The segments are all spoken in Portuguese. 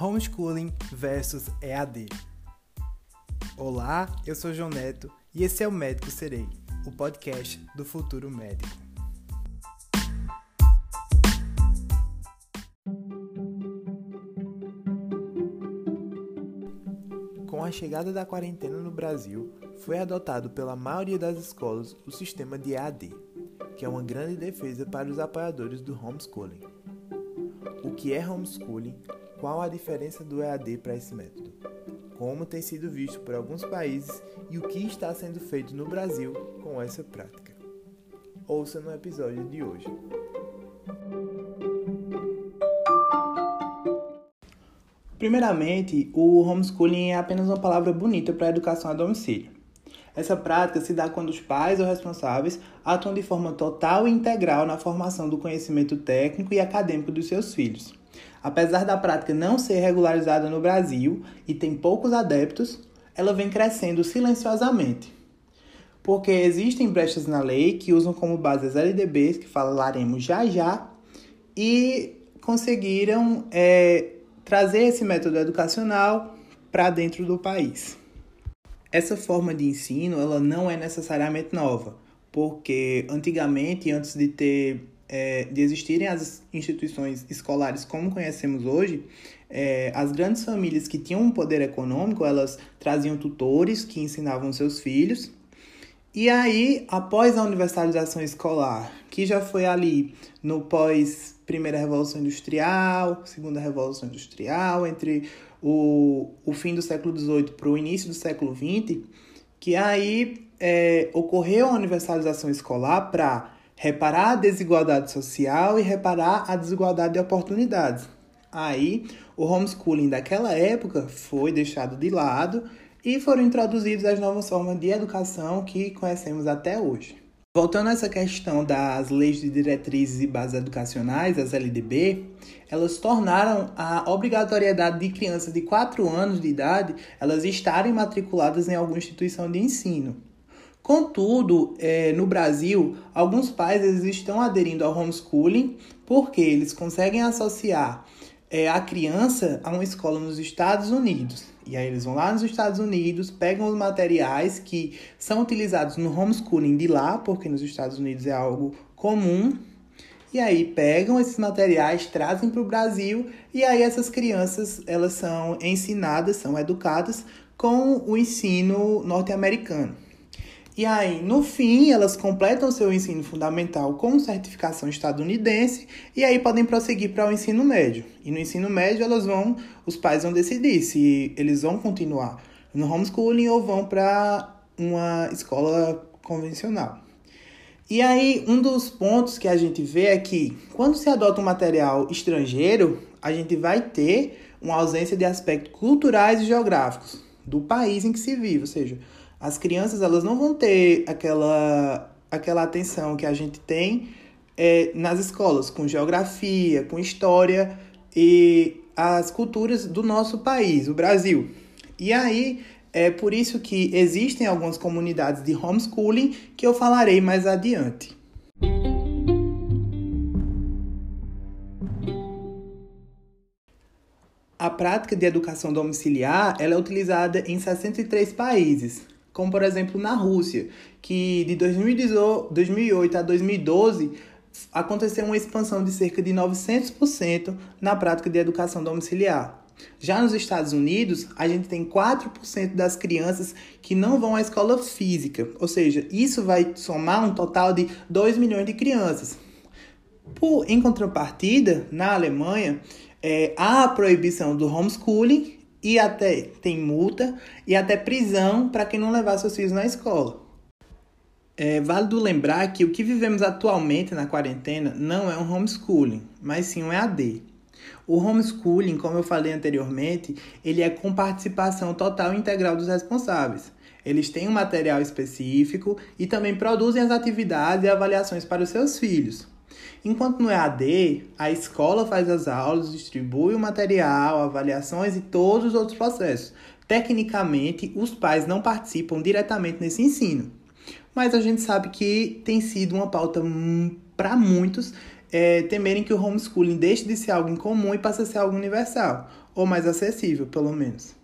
Homeschooling versus EAD. Olá, eu sou João Neto e esse é o Médico Serei, o podcast do futuro médico. Com a chegada da quarentena no Brasil, foi adotado pela maioria das escolas o sistema de EAD, que é uma grande defesa para os apoiadores do homeschooling. O que é homeschooling qual a diferença do EAD para esse método? Como tem sido visto por alguns países e o que está sendo feito no Brasil com essa prática? Ouça no episódio de hoje. Primeiramente, o homeschooling é apenas uma palavra bonita para a educação a domicílio. Essa prática se dá quando os pais ou responsáveis atuam de forma total e integral na formação do conhecimento técnico e acadêmico dos seus filhos. Apesar da prática não ser regularizada no Brasil e tem poucos adeptos, ela vem crescendo silenciosamente. Porque existem brechas na lei que usam como base as LDBs, que falaremos já já, e conseguiram é, trazer esse método educacional para dentro do país. Essa forma de ensino ela não é necessariamente nova, porque antigamente, antes de ter é, de existirem as instituições escolares como conhecemos hoje, é, as grandes famílias que tinham um poder econômico, elas traziam tutores que ensinavam seus filhos. E aí, após a universalização escolar, que já foi ali no pós Primeira Revolução Industrial, Segunda Revolução Industrial, entre o, o fim do século XVIII para o início do século XX, que aí é, ocorreu a universalização escolar para reparar a desigualdade social e reparar a desigualdade de oportunidades. Aí, o homeschooling daquela época foi deixado de lado e foram introduzidas as novas formas de educação que conhecemos até hoje. Voltando a essa questão das leis de diretrizes e bases educacionais, as LDB, elas tornaram a obrigatoriedade de crianças de 4 anos de idade elas estarem matriculadas em alguma instituição de ensino. Contudo, é, no Brasil, alguns pais eles estão aderindo ao homeschooling porque eles conseguem associar é, a criança a uma escola nos Estados Unidos. E aí eles vão lá nos Estados Unidos, pegam os materiais que são utilizados no homeschooling de lá, porque nos Estados Unidos é algo comum. E aí pegam esses materiais, trazem para o Brasil e aí essas crianças elas são ensinadas, são educadas com o ensino norte-americano. E aí, no fim, elas completam seu ensino fundamental com certificação estadunidense e aí podem prosseguir para o ensino médio. E no ensino médio, elas vão, os pais vão decidir se eles vão continuar no homeschooling ou vão para uma escola convencional. E aí, um dos pontos que a gente vê é que quando se adota um material estrangeiro, a gente vai ter uma ausência de aspectos culturais e geográficos do país em que se vive, ou seja, as crianças elas não vão ter aquela, aquela atenção que a gente tem é, nas escolas, com geografia, com história e as culturas do nosso país, o Brasil. E aí é por isso que existem algumas comunidades de homeschooling que eu falarei mais adiante. A prática de educação domiciliar ela é utilizada em 63 países, como por exemplo na Rússia, que de 2008 a 2012 aconteceu uma expansão de cerca de 900% na prática de educação domiciliar. Já nos Estados Unidos, a gente tem 4% das crianças que não vão à escola física, ou seja, isso vai somar um total de 2 milhões de crianças. Por, em contrapartida, na Alemanha, é, há a proibição do homeschooling e até tem multa e até prisão para quem não levar seus filhos na escola. É válido lembrar que o que vivemos atualmente na quarentena não é um homeschooling, mas sim um EAD. O homeschooling, como eu falei anteriormente, ele é com participação total e integral dos responsáveis. Eles têm um material específico e também produzem as atividades e avaliações para os seus filhos. Enquanto no EAD, a escola faz as aulas, distribui o material, avaliações e todos os outros processos. Tecnicamente, os pais não participam diretamente nesse ensino. Mas a gente sabe que tem sido uma pauta para muitos é, temerem que o homeschooling deixe de ser algo incomum e passe a ser algo universal. ou mais acessível, pelo menos.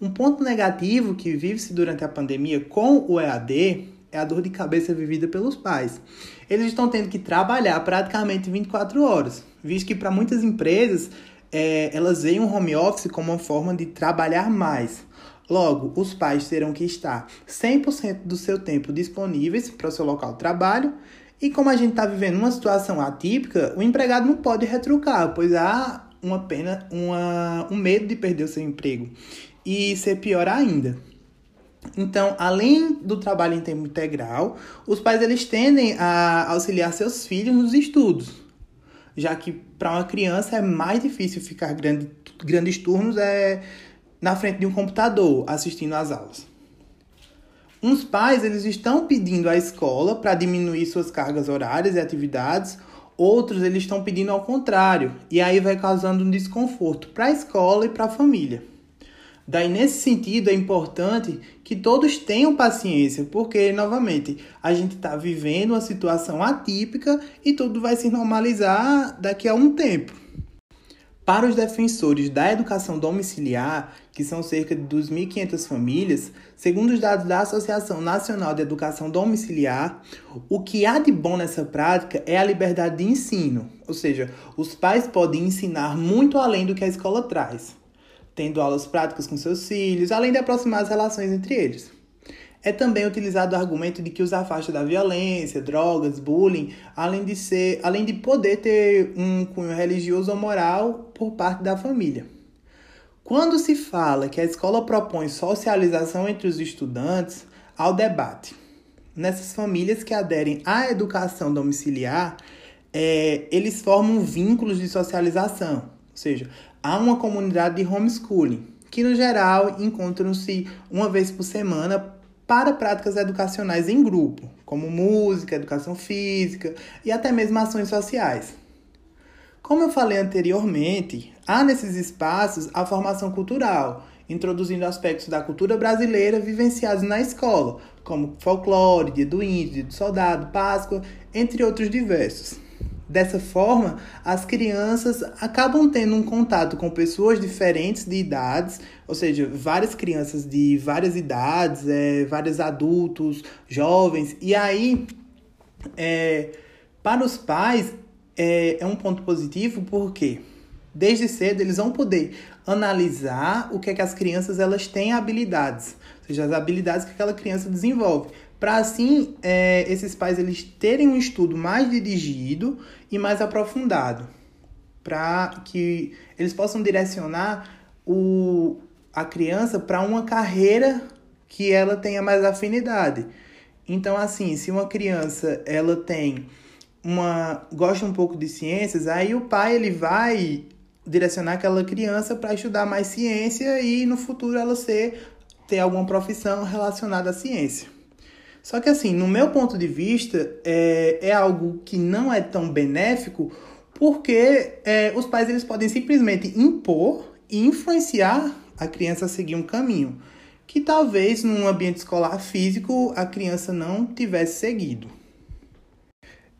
Um ponto negativo que vive-se durante a pandemia com o EAD é a dor de cabeça vivida pelos pais. Eles estão tendo que trabalhar praticamente 24 horas, visto que para muitas empresas é, elas veem o home office como uma forma de trabalhar mais. Logo, os pais terão que estar 100% do seu tempo disponíveis para o seu local de trabalho. E como a gente está vivendo uma situação atípica, o empregado não pode retrucar, pois há uma pena, uma, um medo de perder o seu emprego. E ser pior ainda. Então, além do trabalho em tempo integral, os pais eles tendem a auxiliar seus filhos nos estudos, já que para uma criança é mais difícil ficar grande, grandes turnos é, na frente de um computador assistindo às aulas. Uns pais eles estão pedindo à escola para diminuir suas cargas horárias e atividades, outros eles estão pedindo ao contrário, e aí vai causando um desconforto para a escola e para a família. Daí, nesse sentido, é importante que todos tenham paciência, porque, novamente, a gente está vivendo uma situação atípica e tudo vai se normalizar daqui a um tempo. Para os defensores da educação domiciliar, que são cerca de 2.500 famílias, segundo os dados da Associação Nacional de Educação Domiciliar, o que há de bom nessa prática é a liberdade de ensino, ou seja, os pais podem ensinar muito além do que a escola traz tendo aulas práticas com seus filhos, além de aproximar as relações entre eles. É também utilizado o argumento de que os afasta da violência, drogas, bullying, além de ser, além de poder ter um cunho religioso ou moral por parte da família. Quando se fala que a escola propõe socialização entre os estudantes, há o debate. Nessas famílias que aderem à educação domiciliar, é, eles formam vínculos de socialização, seja, há uma comunidade de homeschooling, que no geral encontram-se uma vez por semana para práticas educacionais em grupo, como música, educação física e até mesmo ações sociais. Como eu falei anteriormente, há nesses espaços a formação cultural, introduzindo aspectos da cultura brasileira vivenciados na escola, como folclore, dia do índio, dia do soldado, Páscoa, entre outros diversos. Dessa forma, as crianças acabam tendo um contato com pessoas diferentes de idades, ou seja, várias crianças de várias idades, é, vários adultos, jovens, e aí, é, para os pais, é, é um ponto positivo porque desde cedo eles vão poder analisar o que é que as crianças elas têm habilidades, ou seja, as habilidades que aquela criança desenvolve para assim é, esses pais eles terem um estudo mais dirigido e mais aprofundado, para que eles possam direcionar o, a criança para uma carreira que ela tenha mais afinidade. Então, assim, se uma criança ela tem uma gosta um pouco de ciências, aí o pai ele vai direcionar aquela criança para estudar mais ciência e no futuro ela ser ter alguma profissão relacionada à ciência. Só que assim, no meu ponto de vista, é, é algo que não é tão benéfico, porque é, os pais eles podem simplesmente impor e influenciar a criança a seguir um caminho que talvez num ambiente escolar físico a criança não tivesse seguido.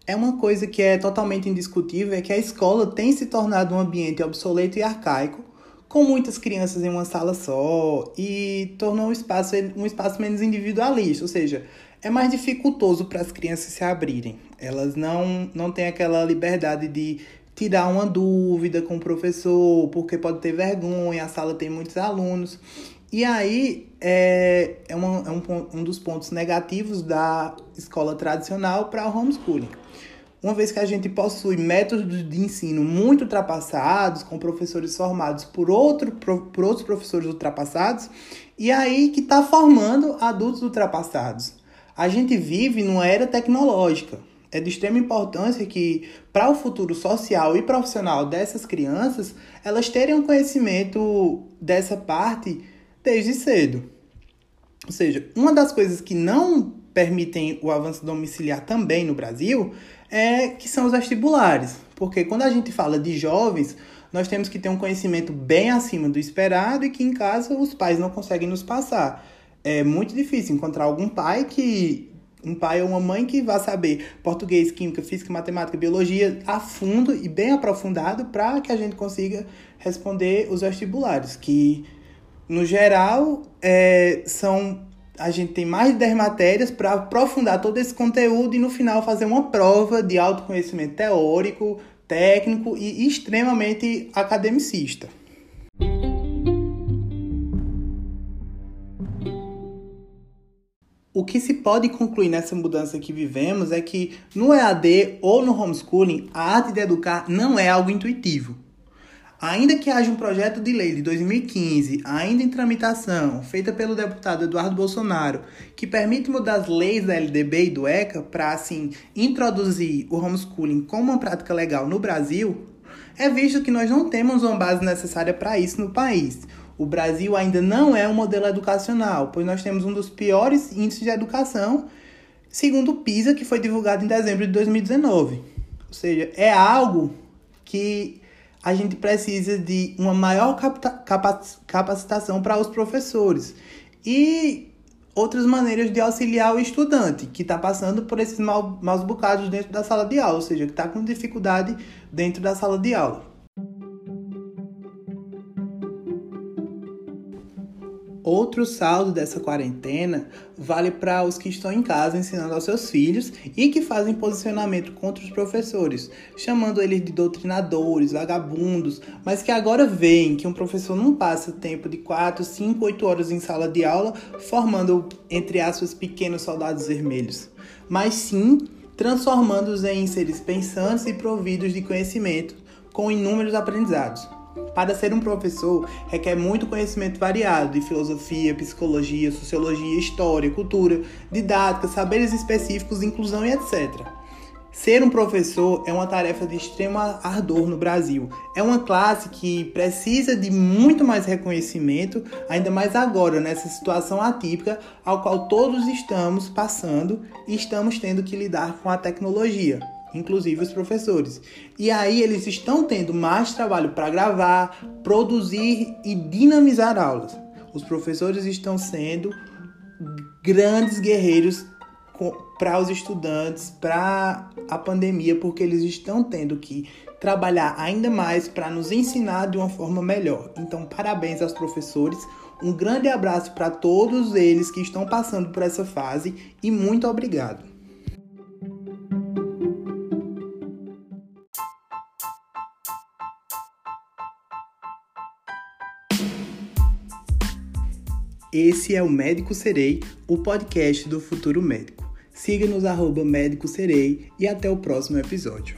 É uma coisa que é totalmente indiscutível é que a escola tem se tornado um ambiente obsoleto e arcaico, com muitas crianças em uma sala só e tornou o espaço um espaço menos individualista, ou seja, é mais dificultoso para as crianças se abrirem. Elas não, não têm aquela liberdade de tirar uma dúvida com o professor, porque pode ter vergonha, a sala tem muitos alunos. E aí é, é, uma, é um, um dos pontos negativos da escola tradicional para o homeschooling. Uma vez que a gente possui métodos de ensino muito ultrapassados, com professores formados por, outro, por outros professores ultrapassados, e aí que está formando adultos ultrapassados. A gente vive numa era tecnológica. É de extrema importância que, para o futuro social e profissional dessas crianças, elas um conhecimento dessa parte desde cedo. Ou seja, uma das coisas que não permitem o avanço domiciliar também no Brasil é que são os vestibulares. Porque quando a gente fala de jovens, nós temos que ter um conhecimento bem acima do esperado e que em casa os pais não conseguem nos passar é muito difícil encontrar algum pai que um pai ou uma mãe que vá saber português, química, física, matemática, biologia a fundo e bem aprofundado para que a gente consiga responder os vestibulares, que no geral é, são a gente tem mais de 10 matérias para aprofundar todo esse conteúdo e no final fazer uma prova de autoconhecimento teórico, técnico e extremamente academicista. O que se pode concluir nessa mudança que vivemos é que no EAD ou no homeschooling, a arte de educar não é algo intuitivo. Ainda que haja um projeto de lei de 2015, ainda em tramitação, feita pelo deputado Eduardo Bolsonaro, que permite mudar as leis da LDB e do ECA para, assim, introduzir o homeschooling como uma prática legal no Brasil, é visto que nós não temos uma base necessária para isso no país. O Brasil ainda não é um modelo educacional, pois nós temos um dos piores índices de educação, segundo o PISA, que foi divulgado em dezembro de 2019. Ou seja, é algo que a gente precisa de uma maior capacitação para os professores e outras maneiras de auxiliar o estudante que está passando por esses maus bocados dentro da sala de aula, ou seja, que está com dificuldade dentro da sala de aula. Outro saldo dessa quarentena vale para os que estão em casa ensinando aos seus filhos e que fazem posicionamento contra os professores, chamando eles de doutrinadores, vagabundos, mas que agora veem que um professor não passa tempo de 4, 5, 8 horas em sala de aula formando, entre aspas, pequenos soldados vermelhos, mas sim transformando-os em seres pensantes e providos de conhecimento com inúmeros aprendizados. Para ser um professor, requer muito conhecimento variado de filosofia, psicologia, sociologia, história, cultura, didática, saberes específicos, inclusão e etc. Ser um professor é uma tarefa de extremo ardor no Brasil. É uma classe que precisa de muito mais reconhecimento, ainda mais agora, nessa situação atípica ao qual todos estamos passando e estamos tendo que lidar com a tecnologia inclusive os professores. E aí eles estão tendo mais trabalho para gravar, produzir e dinamizar aulas. Os professores estão sendo grandes guerreiros para os estudantes, para a pandemia, porque eles estão tendo que trabalhar ainda mais para nos ensinar de uma forma melhor. Então, parabéns aos professores. Um grande abraço para todos eles que estão passando por essa fase e muito obrigado. Esse é o Médico Serei, o podcast do futuro médico. Siga-nos arroba Médico Serei e até o próximo episódio.